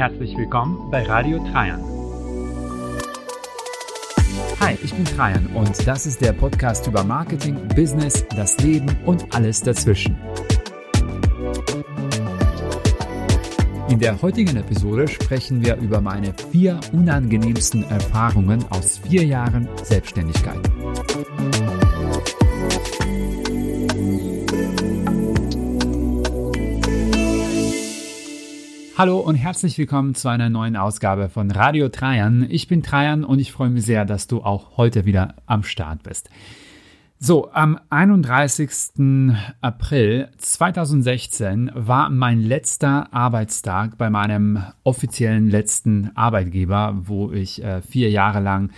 Herzlich willkommen bei Radio Trajan. Hi, ich bin Trajan und das ist der Podcast über Marketing, Business, das Leben und alles dazwischen. In der heutigen Episode sprechen wir über meine vier unangenehmsten Erfahrungen aus vier Jahren Selbstständigkeit. Hallo und herzlich willkommen zu einer neuen Ausgabe von Radio Trajan. Ich bin Trajan und ich freue mich sehr, dass du auch heute wieder am Start bist. So, am 31. April 2016 war mein letzter Arbeitstag bei meinem offiziellen letzten Arbeitgeber, wo ich äh, vier Jahre lang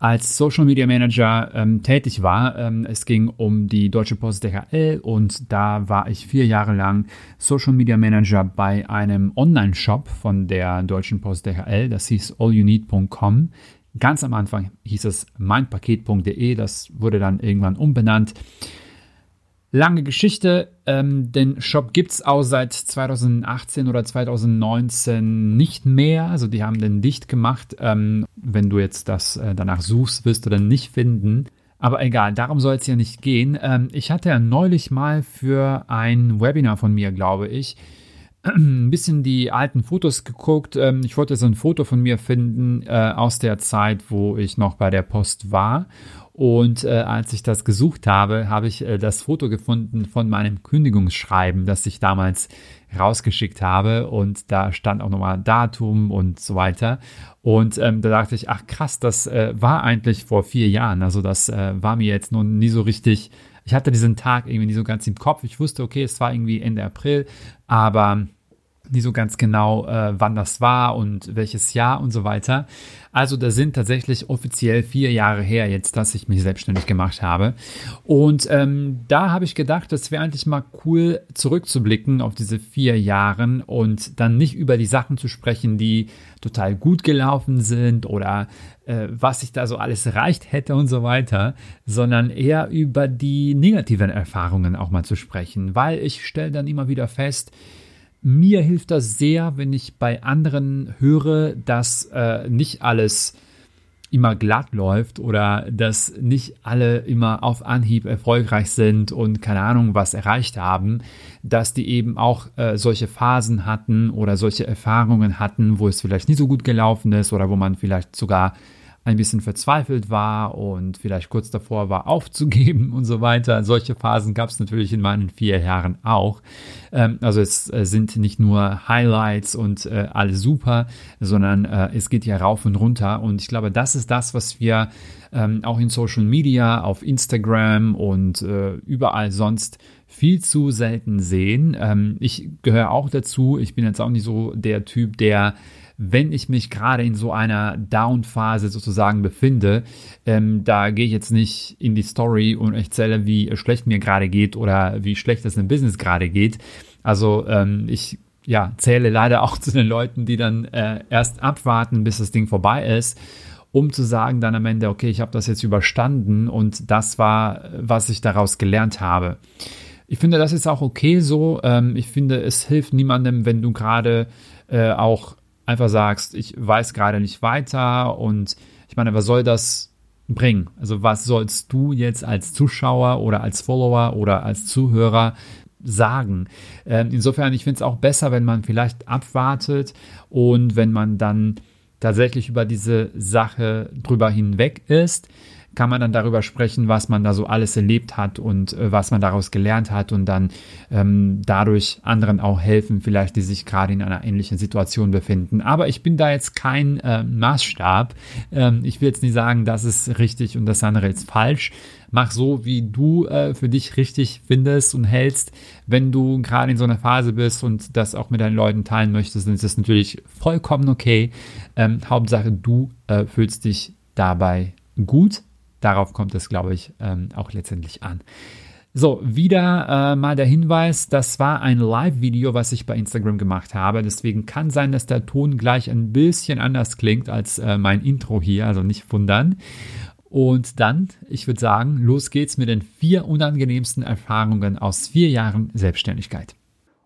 als Social Media Manager ähm, tätig war. Ähm, es ging um die Deutsche Post DHL und da war ich vier Jahre lang Social Media Manager bei einem Online-Shop von der Deutschen Post DHL. Das hieß allyouneed.com. Ganz am Anfang hieß es meinpaket.de. Das wurde dann irgendwann umbenannt. Lange Geschichte. Ähm, den Shop gibt es auch seit 2018 oder 2019 nicht mehr. Also die haben den dicht gemacht. Ähm, wenn du jetzt das äh, danach suchst, wirst du dann nicht finden. Aber egal, darum soll es ja nicht gehen. Ähm, ich hatte ja neulich mal für ein Webinar von mir, glaube ich, ein bisschen die alten Fotos geguckt. Ähm, ich wollte so ein Foto von mir finden äh, aus der Zeit, wo ich noch bei der Post war. Und äh, als ich das gesucht habe, habe ich äh, das Foto gefunden von meinem Kündigungsschreiben, das ich damals rausgeschickt habe. Und da stand auch nochmal Datum und so weiter. Und ähm, da dachte ich, ach krass, das äh, war eigentlich vor vier Jahren. Also das äh, war mir jetzt nun nie so richtig. Ich hatte diesen Tag irgendwie nie so ganz im Kopf. Ich wusste, okay, es war irgendwie Ende April, aber nie so ganz genau, äh, wann das war und welches Jahr und so weiter. Also da sind tatsächlich offiziell vier Jahre her jetzt, dass ich mich selbstständig gemacht habe. Und ähm, da habe ich gedacht, es wäre eigentlich mal cool zurückzublicken auf diese vier Jahren und dann nicht über die Sachen zu sprechen, die total gut gelaufen sind oder äh, was ich da so alles erreicht hätte und so weiter, sondern eher über die negativen Erfahrungen auch mal zu sprechen, weil ich stelle dann immer wieder fest, mir hilft das sehr, wenn ich bei anderen höre, dass äh, nicht alles immer glatt läuft oder dass nicht alle immer auf Anhieb erfolgreich sind und keine Ahnung was erreicht haben, dass die eben auch äh, solche Phasen hatten oder solche Erfahrungen hatten, wo es vielleicht nicht so gut gelaufen ist oder wo man vielleicht sogar ein bisschen verzweifelt war und vielleicht kurz davor war aufzugeben und so weiter. Solche Phasen gab es natürlich in meinen vier Jahren auch. Ähm, also es äh, sind nicht nur Highlights und äh, alles super, sondern äh, es geht ja rauf und runter. Und ich glaube, das ist das, was wir ähm, auch in Social Media, auf Instagram und äh, überall sonst viel zu selten sehen. Ähm, ich gehöre auch dazu. Ich bin jetzt auch nicht so der Typ, der wenn ich mich gerade in so einer Down-Phase sozusagen befinde, ähm, da gehe ich jetzt nicht in die Story und erzähle, wie schlecht mir gerade geht oder wie schlecht es im Business gerade geht. Also ähm, ich ja, zähle leider auch zu den Leuten, die dann äh, erst abwarten, bis das Ding vorbei ist um zu sagen dann am Ende, okay, ich habe das jetzt überstanden und das war, was ich daraus gelernt habe. Ich finde, das ist auch okay so. Ähm, ich finde, es hilft niemandem, wenn du gerade äh, auch einfach sagst, ich weiß gerade nicht weiter und ich meine, was soll das bringen? Also was sollst du jetzt als Zuschauer oder als Follower oder als Zuhörer sagen? Ähm, insofern, ich finde es auch besser, wenn man vielleicht abwartet und wenn man dann tatsächlich über diese Sache drüber hinweg ist kann man dann darüber sprechen, was man da so alles erlebt hat und äh, was man daraus gelernt hat und dann ähm, dadurch anderen auch helfen, vielleicht die sich gerade in einer ähnlichen Situation befinden. Aber ich bin da jetzt kein äh, Maßstab. Ähm, ich will jetzt nicht sagen, das ist richtig und das andere ist falsch. Mach so, wie du äh, für dich richtig findest und hältst. Wenn du gerade in so einer Phase bist und das auch mit deinen Leuten teilen möchtest, dann ist das natürlich vollkommen okay. Ähm, Hauptsache, du äh, fühlst dich dabei gut Darauf kommt es, glaube ich, ähm, auch letztendlich an. So, wieder äh, mal der Hinweis, das war ein Live-Video, was ich bei Instagram gemacht habe. Deswegen kann sein, dass der Ton gleich ein bisschen anders klingt als äh, mein Intro hier, also nicht wundern. Und dann, ich würde sagen, los geht's mit den vier unangenehmsten Erfahrungen aus vier Jahren Selbstständigkeit.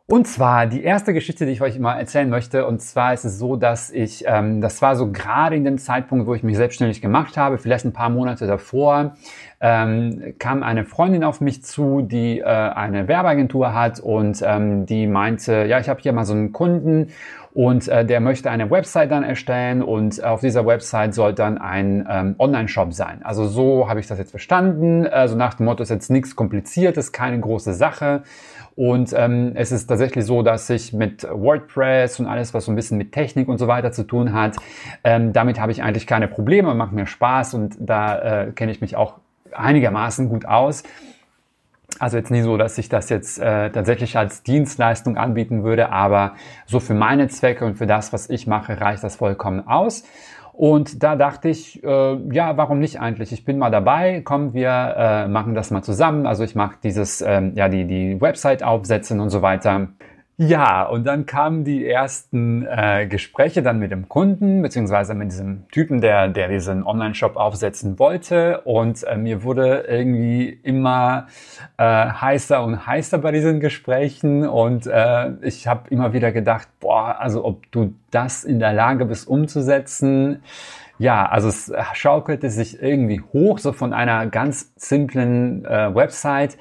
Und zwar die erste Geschichte, die ich euch mal erzählen möchte. Und zwar ist es so, dass ich, ähm, das war so gerade in dem Zeitpunkt, wo ich mich selbstständig gemacht habe, vielleicht ein paar Monate davor, ähm, kam eine Freundin auf mich zu, die äh, eine Werbeagentur hat und ähm, die meinte, ja, ich habe hier mal so einen Kunden und äh, der möchte eine Website dann erstellen und auf dieser Website soll dann ein ähm, Online-Shop sein. Also so habe ich das jetzt verstanden. Also nach dem Motto ist jetzt nichts Kompliziertes, keine große Sache. Und ähm, es ist tatsächlich so, dass ich mit WordPress und alles, was so ein bisschen mit Technik und so weiter zu tun hat, ähm, damit habe ich eigentlich keine Probleme, macht mir Spaß und da äh, kenne ich mich auch einigermaßen gut aus. Also jetzt nicht so, dass ich das jetzt äh, tatsächlich als Dienstleistung anbieten würde, aber so für meine Zwecke und für das, was ich mache, reicht das vollkommen aus. Und da dachte ich, äh, ja, warum nicht eigentlich? Ich bin mal dabei, kommen wir äh, machen das mal zusammen. Also ich mache dieses, ähm, ja, die, die Website aufsetzen und so weiter. Ja, und dann kamen die ersten äh, Gespräche dann mit dem Kunden, beziehungsweise mit diesem Typen, der, der diesen Online-Shop aufsetzen wollte. Und äh, mir wurde irgendwie immer äh, heißer und heißer bei diesen Gesprächen. Und äh, ich habe immer wieder gedacht, boah, also ob du das in der Lage bist umzusetzen. Ja, also es schaukelte sich irgendwie hoch, so von einer ganz simplen äh, Website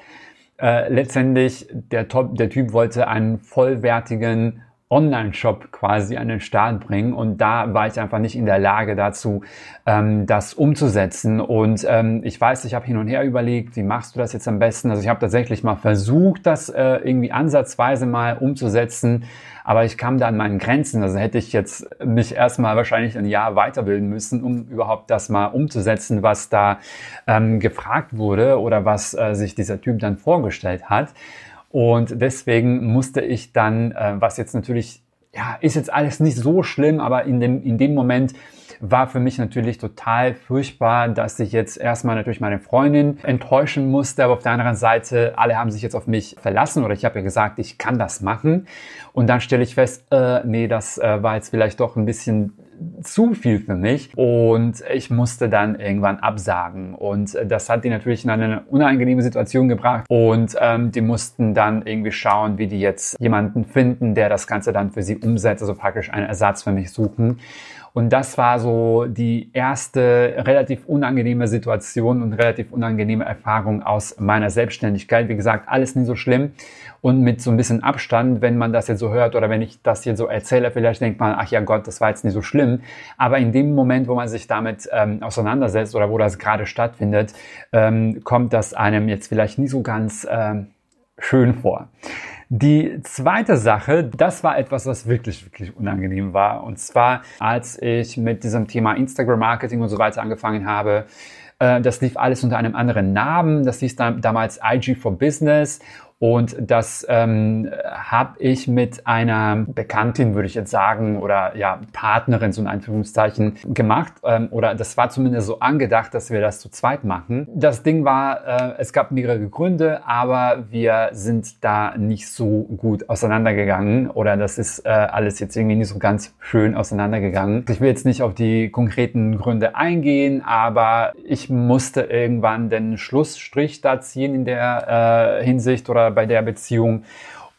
äh, letztendlich der, Top, der Typ wollte einen vollwertigen Online-Shop quasi an den Start bringen und da war ich einfach nicht in der Lage dazu, ähm, das umzusetzen. Und ähm, ich weiß, ich habe hin und her überlegt, wie machst du das jetzt am besten? Also ich habe tatsächlich mal versucht, das äh, irgendwie ansatzweise mal umzusetzen, aber ich kam da an meinen Grenzen. Also hätte ich jetzt mich erstmal wahrscheinlich ein Jahr weiterbilden müssen, um überhaupt das mal umzusetzen, was da ähm, gefragt wurde oder was äh, sich dieser Typ dann vorgestellt hat. Und deswegen musste ich dann, äh, was jetzt natürlich, ja, ist jetzt alles nicht so schlimm, aber in dem, in dem Moment war für mich natürlich total furchtbar, dass ich jetzt erstmal natürlich meine Freundin enttäuschen musste, aber auf der anderen Seite, alle haben sich jetzt auf mich verlassen oder ich habe ja gesagt, ich kann das machen. Und dann stelle ich fest, äh, nee, das äh, war jetzt vielleicht doch ein bisschen zu viel für mich und ich musste dann irgendwann absagen und das hat die natürlich in eine unangenehme Situation gebracht und ähm, die mussten dann irgendwie schauen, wie die jetzt jemanden finden, der das Ganze dann für sie umsetzt, also praktisch einen Ersatz für mich suchen und das war so die erste relativ unangenehme Situation und relativ unangenehme Erfahrung aus meiner Selbstständigkeit. Wie gesagt, alles nie so schlimm. Und mit so ein bisschen Abstand, wenn man das jetzt so hört oder wenn ich das jetzt so erzähle, vielleicht denkt man, ach ja Gott, das war jetzt nicht so schlimm. Aber in dem Moment, wo man sich damit ähm, auseinandersetzt oder wo das gerade stattfindet, ähm, kommt das einem jetzt vielleicht nie so ganz ähm, schön vor. Die zweite Sache, das war etwas, was wirklich, wirklich unangenehm war. Und zwar, als ich mit diesem Thema Instagram-Marketing und so weiter angefangen habe, äh, das lief alles unter einem anderen Namen. Das hieß damals IG for Business. Und das ähm, habe ich mit einer Bekanntin, würde ich jetzt sagen, oder ja, Partnerin, so in Anführungszeichen, gemacht. Ähm, oder das war zumindest so angedacht, dass wir das zu zweit machen. Das Ding war, äh, es gab mehrere Gründe, aber wir sind da nicht so gut auseinandergegangen. Oder das ist äh, alles jetzt irgendwie nicht so ganz schön auseinandergegangen. Ich will jetzt nicht auf die konkreten Gründe eingehen, aber ich musste irgendwann den Schlussstrich da ziehen in der äh, Hinsicht oder bei der Beziehung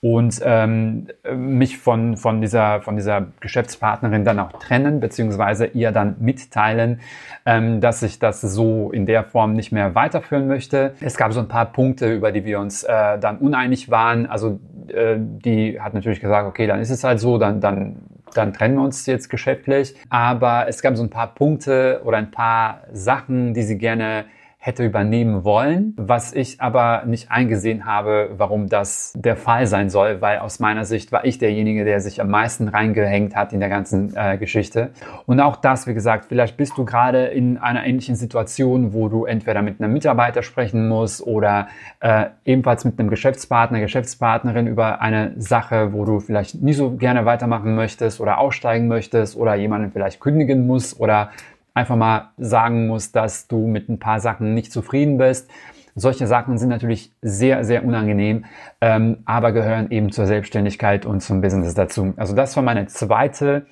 und ähm, mich von, von, dieser, von dieser Geschäftspartnerin dann auch trennen, beziehungsweise ihr dann mitteilen, ähm, dass ich das so in der Form nicht mehr weiterführen möchte. Es gab so ein paar Punkte, über die wir uns äh, dann uneinig waren. Also äh, die hat natürlich gesagt, okay, dann ist es halt so, dann, dann dann trennen wir uns jetzt geschäftlich. Aber es gab so ein paar Punkte oder ein paar Sachen, die sie gerne hätte übernehmen wollen, was ich aber nicht eingesehen habe, warum das der Fall sein soll, weil aus meiner Sicht war ich derjenige, der sich am meisten reingehängt hat in der ganzen äh, Geschichte. Und auch das, wie gesagt, vielleicht bist du gerade in einer ähnlichen Situation, wo du entweder mit einem Mitarbeiter sprechen musst oder äh, ebenfalls mit einem Geschäftspartner, Geschäftspartnerin über eine Sache, wo du vielleicht nie so gerne weitermachen möchtest oder aussteigen möchtest oder jemanden vielleicht kündigen musst oder einfach mal sagen musst, dass du mit ein paar Sachen nicht zufrieden bist. Solche Sachen sind natürlich sehr, sehr unangenehm, ähm, aber gehören eben zur Selbstständigkeit und zum Business dazu. Also das war meine zweite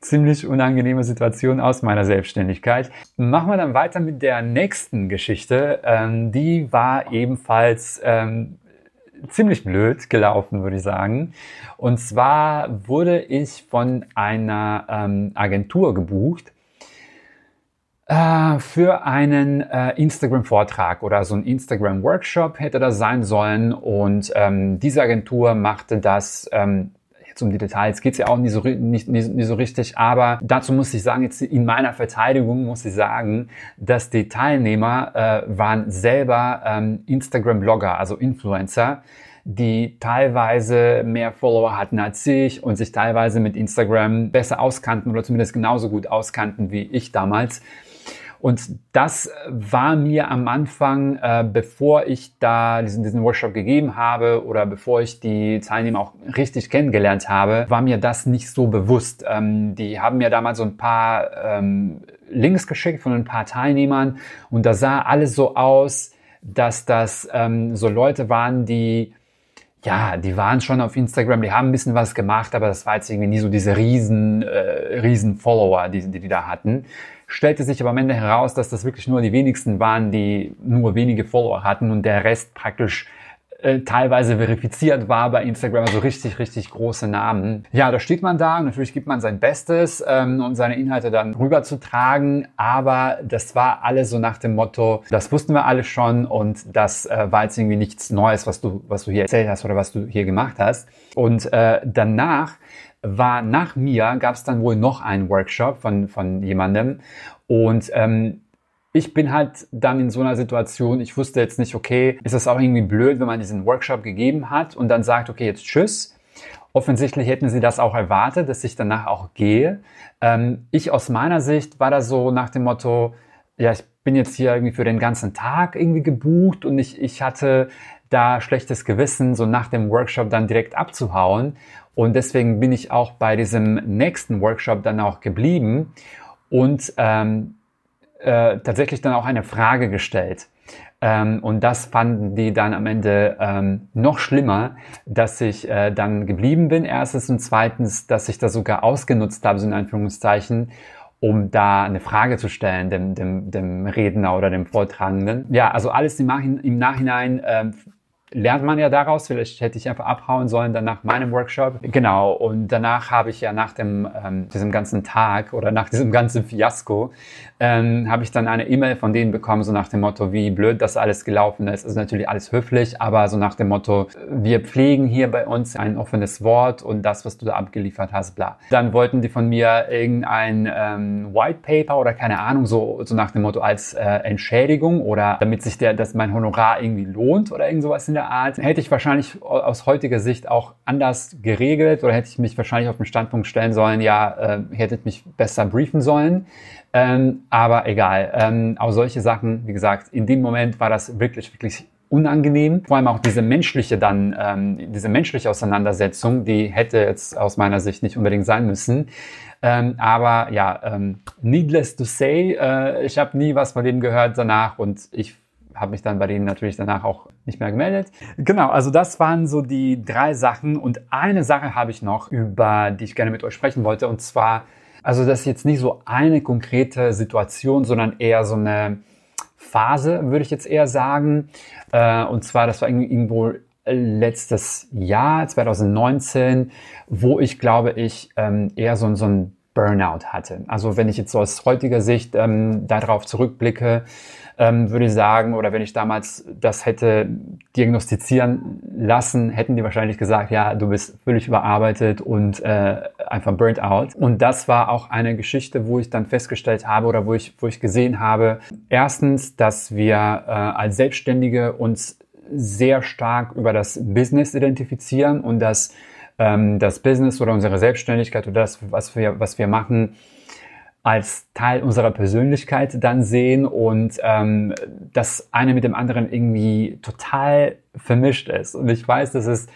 ziemlich unangenehme Situation aus meiner Selbstständigkeit. Machen wir dann weiter mit der nächsten Geschichte. Ähm, die war ebenfalls ähm, ziemlich blöd gelaufen, würde ich sagen. Und zwar wurde ich von einer ähm, Agentur gebucht äh, für einen äh, Instagram-Vortrag oder so ein Instagram-Workshop hätte das sein sollen. Und ähm, diese Agentur machte das ähm, jetzt um die Details geht's ja auch nicht so, nicht, nicht, nicht so richtig, aber dazu muss ich sagen, jetzt in meiner Verteidigung muss ich sagen, dass die Teilnehmer äh, waren selber ähm, Instagram-Blogger, also Influencer, die teilweise mehr Follower hatten als ich und sich teilweise mit Instagram besser auskannten oder zumindest genauso gut auskannten wie ich damals. Und das war mir am Anfang, äh, bevor ich da diesen, diesen Workshop gegeben habe oder bevor ich die Teilnehmer auch richtig kennengelernt habe, war mir das nicht so bewusst. Ähm, die haben mir damals so ein paar ähm, Links geschickt von ein paar Teilnehmern und da sah alles so aus, dass das ähm, so Leute waren, die ja, die waren schon auf Instagram, die haben ein bisschen was gemacht, aber das war jetzt irgendwie nie so diese riesen, äh, riesen Follower, die, die die da hatten. Stellte sich aber am Ende heraus, dass das wirklich nur die wenigsten waren, die nur wenige Follower hatten und der Rest praktisch äh, teilweise verifiziert war bei Instagram, also richtig, richtig große Namen. Ja, da steht man da und natürlich gibt man sein Bestes, ähm, um seine Inhalte dann rüberzutragen, aber das war alles so nach dem Motto, das wussten wir alle schon und das äh, war jetzt irgendwie nichts Neues, was du, was du hier erzählt hast oder was du hier gemacht hast. Und äh, danach war nach mir, gab es dann wohl noch einen Workshop von, von jemandem. Und ähm, ich bin halt dann in so einer Situation, ich wusste jetzt nicht, okay, ist das auch irgendwie blöd, wenn man diesen Workshop gegeben hat und dann sagt, okay, jetzt tschüss. Offensichtlich hätten sie das auch erwartet, dass ich danach auch gehe. Ähm, ich aus meiner Sicht war da so nach dem Motto, ja, ich bin jetzt hier irgendwie für den ganzen Tag irgendwie gebucht und ich, ich hatte da schlechtes Gewissen, so nach dem Workshop dann direkt abzuhauen. Und deswegen bin ich auch bei diesem nächsten Workshop dann auch geblieben und ähm, äh, tatsächlich dann auch eine Frage gestellt. Ähm, und das fanden die dann am Ende ähm, noch schlimmer, dass ich äh, dann geblieben bin, erstens und zweitens, dass ich das sogar ausgenutzt habe, so in Anführungszeichen, um da eine Frage zu stellen, dem, dem, dem Redner oder dem Vortragenden. Ja, also alles im, im Nachhinein äh, lernt man ja daraus. Vielleicht hätte ich einfach abhauen sollen dann nach meinem Workshop. Genau. Und danach habe ich ja nach dem, ähm, diesem ganzen Tag oder nach diesem ganzen Fiasko, ähm, habe ich dann eine E-Mail von denen bekommen, so nach dem Motto, wie blöd das alles gelaufen ist. Also natürlich alles höflich, aber so nach dem Motto, wir pflegen hier bei uns ein offenes Wort und das, was du da abgeliefert hast, bla. Dann wollten die von mir irgendein ähm, White Paper oder keine Ahnung, so, so nach dem Motto als äh, Entschädigung oder damit sich der, dass mein Honorar irgendwie lohnt oder irgend sowas in der Art. Hätte ich wahrscheinlich aus heutiger Sicht auch anders geregelt oder hätte ich mich wahrscheinlich auf den Standpunkt stellen sollen, ja, äh, hättet mich besser briefen sollen. Ähm, aber egal. Ähm, auch solche Sachen, wie gesagt, in dem Moment war das wirklich, wirklich unangenehm. Vor allem auch diese menschliche dann, ähm, diese menschliche Auseinandersetzung, die hätte jetzt aus meiner Sicht nicht unbedingt sein müssen. Ähm, aber ja, ähm, needless to say, äh, ich habe nie was von denen gehört danach und ich habe mich dann bei denen natürlich danach auch nicht mehr gemeldet. Genau, also das waren so die drei Sachen und eine Sache habe ich noch, über die ich gerne mit euch sprechen wollte und zwar, also das ist jetzt nicht so eine konkrete Situation, sondern eher so eine Phase, würde ich jetzt eher sagen. Äh, und zwar, das war irgendwo letztes Jahr, 2019, wo ich glaube ich ähm, eher so, so ein Burnout hatte. Also wenn ich jetzt so aus heutiger Sicht ähm, darauf zurückblicke, ähm, würde ich sagen, oder wenn ich damals das hätte diagnostizieren lassen, hätten die wahrscheinlich gesagt, ja, du bist völlig überarbeitet und äh, einfach burnt out. Und das war auch eine Geschichte, wo ich dann festgestellt habe oder wo ich, wo ich gesehen habe, erstens, dass wir äh, als Selbstständige uns sehr stark über das Business identifizieren und dass ähm, das Business oder unsere Selbstständigkeit oder das, was wir, was wir machen, als Teil unserer Persönlichkeit dann sehen und ähm, das eine mit dem anderen irgendwie total vermischt ist. Und ich weiß, dass es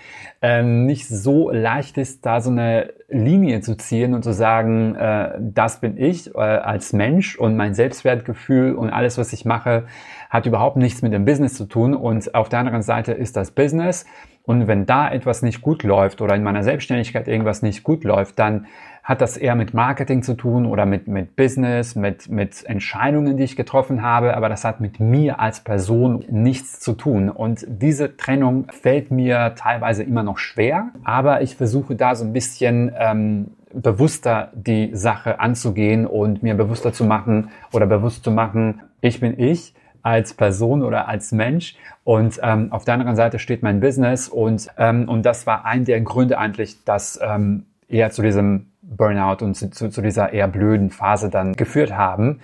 ähm, nicht so leicht ist, da so eine Linie zu ziehen und zu sagen, äh, das bin ich äh, als Mensch und mein Selbstwertgefühl und alles, was ich mache, hat überhaupt nichts mit dem Business zu tun. Und auf der anderen Seite ist das Business. Und wenn da etwas nicht gut läuft oder in meiner Selbstständigkeit irgendwas nicht gut läuft, dann hat das eher mit Marketing zu tun oder mit, mit Business, mit, mit Entscheidungen, die ich getroffen habe, aber das hat mit mir als Person nichts zu tun. Und diese Trennung fällt mir teilweise immer noch schwer, aber ich versuche da so ein bisschen ähm, bewusster die Sache anzugehen und mir bewusster zu machen oder bewusst zu machen, ich bin ich als Person oder als Mensch und ähm, auf der anderen Seite steht mein Business und, ähm, und das war ein der Gründe eigentlich, dass ähm, eher zu diesem Burnout und zu, zu dieser eher blöden Phase dann geführt haben.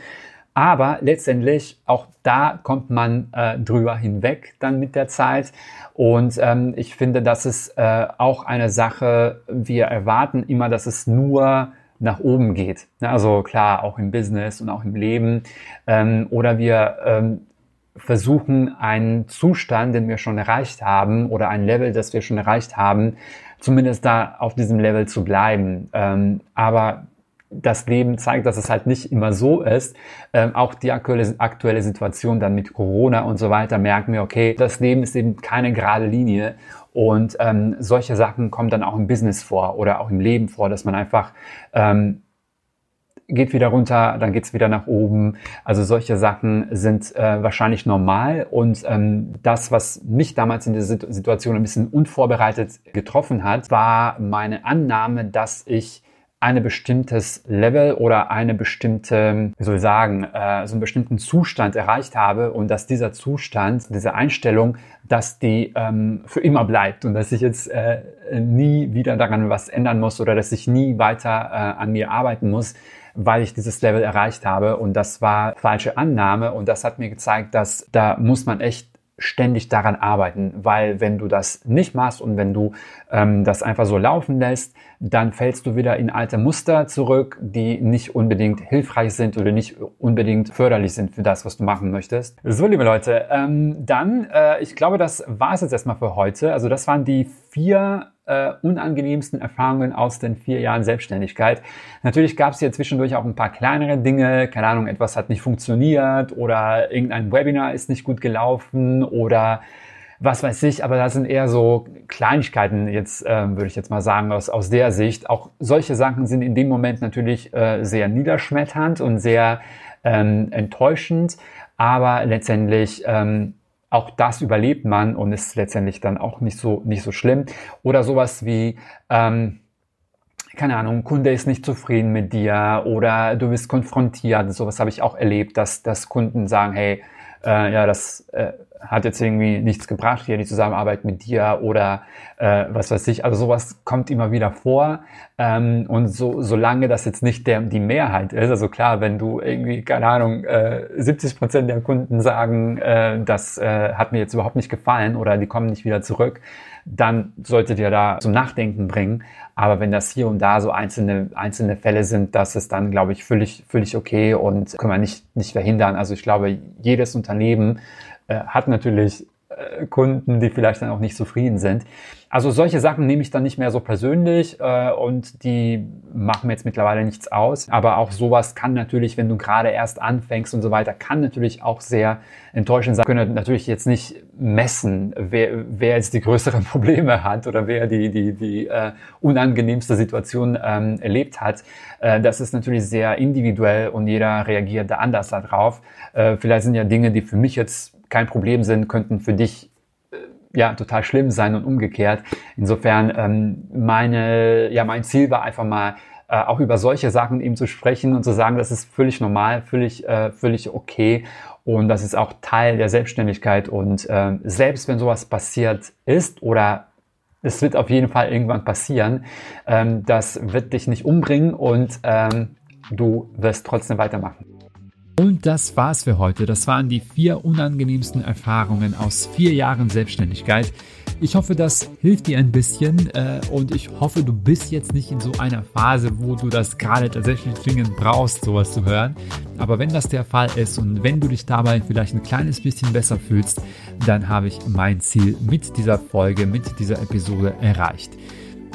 Aber letztendlich auch da kommt man äh, drüber hinweg dann mit der Zeit. Und ähm, ich finde, das ist äh, auch eine Sache, wir erwarten immer, dass es nur nach oben geht. Also klar, auch im Business und auch im Leben. Ähm, oder wir ähm, versuchen, einen Zustand, den wir schon erreicht haben, oder ein Level, das wir schon erreicht haben, zumindest da auf diesem Level zu bleiben. Ähm, aber das Leben zeigt, dass es halt nicht immer so ist. Ähm, auch die aktuelle, aktuelle Situation dann mit Corona und so weiter merken wir, okay, das Leben ist eben keine gerade Linie und ähm, solche Sachen kommen dann auch im Business vor oder auch im Leben vor, dass man einfach ähm, geht wieder runter, dann geht's wieder nach oben. Also solche Sachen sind äh, wahrscheinlich normal. Und ähm, das, was mich damals in dieser Situation ein bisschen unvorbereitet getroffen hat, war meine Annahme, dass ich eine bestimmtes Level oder eine bestimmte, wie soll ich sagen, äh, so einen bestimmten Zustand erreicht habe und dass dieser Zustand, diese Einstellung, dass die ähm, für immer bleibt und dass ich jetzt äh, nie wieder daran was ändern muss oder dass ich nie weiter äh, an mir arbeiten muss, weil ich dieses Level erreicht habe. Und das war falsche Annahme. Und das hat mir gezeigt, dass da muss man echt ständig daran arbeiten, weil wenn du das nicht machst und wenn du ähm, das einfach so laufen lässt, dann fällst du wieder in alte Muster zurück, die nicht unbedingt hilfreich sind oder nicht unbedingt förderlich sind für das, was du machen möchtest. So, liebe Leute, ähm, dann, äh, ich glaube, das war es jetzt erstmal für heute. Also das waren die vier äh, unangenehmsten Erfahrungen aus den vier Jahren Selbstständigkeit. Natürlich gab es hier zwischendurch auch ein paar kleinere Dinge, keine Ahnung, etwas hat nicht funktioniert oder irgendein Webinar ist nicht gut gelaufen oder was weiß ich, aber das sind eher so Kleinigkeiten jetzt, äh, würde ich jetzt mal sagen, aus, aus der Sicht. Auch solche Sachen sind in dem Moment natürlich äh, sehr niederschmetternd und sehr ähm, enttäuschend, aber letztendlich ähm, auch das überlebt man und ist letztendlich dann auch nicht so, nicht so schlimm. Oder sowas wie, ähm, keine Ahnung, Kunde ist nicht zufrieden mit dir oder du wirst konfrontiert. Sowas habe ich auch erlebt, dass, dass Kunden sagen, hey, äh, ja, das äh, hat jetzt irgendwie nichts gebracht hier, die Zusammenarbeit mit dir oder äh, was weiß ich. Also sowas kommt immer wieder vor. Ähm, und so, solange das jetzt nicht der, die Mehrheit ist, also klar, wenn du irgendwie, keine Ahnung, äh, 70 Prozent der Kunden sagen, äh, das äh, hat mir jetzt überhaupt nicht gefallen oder die kommen nicht wieder zurück, dann sollte dir da zum Nachdenken bringen. Aber wenn das hier und da so einzelne, einzelne Fälle sind, das ist dann, glaube ich, völlig, völlig okay und können wir nicht, nicht verhindern. Also ich glaube, jedes Unternehmen äh, hat natürlich äh, Kunden, die vielleicht dann auch nicht zufrieden sind. Also solche Sachen nehme ich dann nicht mehr so persönlich äh, und die machen mir jetzt mittlerweile nichts aus. Aber auch sowas kann natürlich, wenn du gerade erst anfängst und so weiter, kann natürlich auch sehr enttäuschend sein. Wir können natürlich jetzt nicht messen, wer, wer jetzt die größeren Probleme hat oder wer die, die, die äh, unangenehmste Situation ähm, erlebt hat. Äh, das ist natürlich sehr individuell und jeder reagiert da anders darauf. Äh, vielleicht sind ja Dinge, die für mich jetzt kein Problem sind, könnten für dich äh, ja total schlimm sein und umgekehrt. Insofern ähm, meine ja mein Ziel war einfach mal äh, auch über solche Sachen eben zu sprechen und zu sagen, das ist völlig normal, völlig äh, völlig okay und das ist auch Teil der Selbstständigkeit und äh, selbst wenn sowas passiert ist oder es wird auf jeden Fall irgendwann passieren, ähm, das wird dich nicht umbringen und ähm, du wirst trotzdem weitermachen. Und das war's für heute. Das waren die vier unangenehmsten Erfahrungen aus vier Jahren Selbstständigkeit. Ich hoffe, das hilft dir ein bisschen äh, und ich hoffe, du bist jetzt nicht in so einer Phase, wo du das gerade tatsächlich dringend brauchst, sowas zu hören. Aber wenn das der Fall ist und wenn du dich dabei vielleicht ein kleines bisschen besser fühlst, dann habe ich mein Ziel mit dieser Folge, mit dieser Episode erreicht.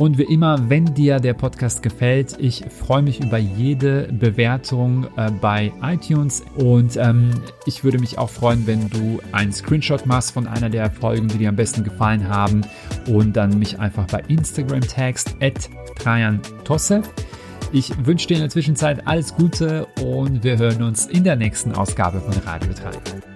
Und wie immer, wenn dir der Podcast gefällt, ich freue mich über jede Bewertung äh, bei iTunes und ähm, ich würde mich auch freuen, wenn du einen Screenshot machst von einer der Folgen, die dir am besten gefallen haben und dann mich einfach bei Instagram tagst, at. Ich wünsche dir in der Zwischenzeit alles Gute und wir hören uns in der nächsten Ausgabe von Radio 3.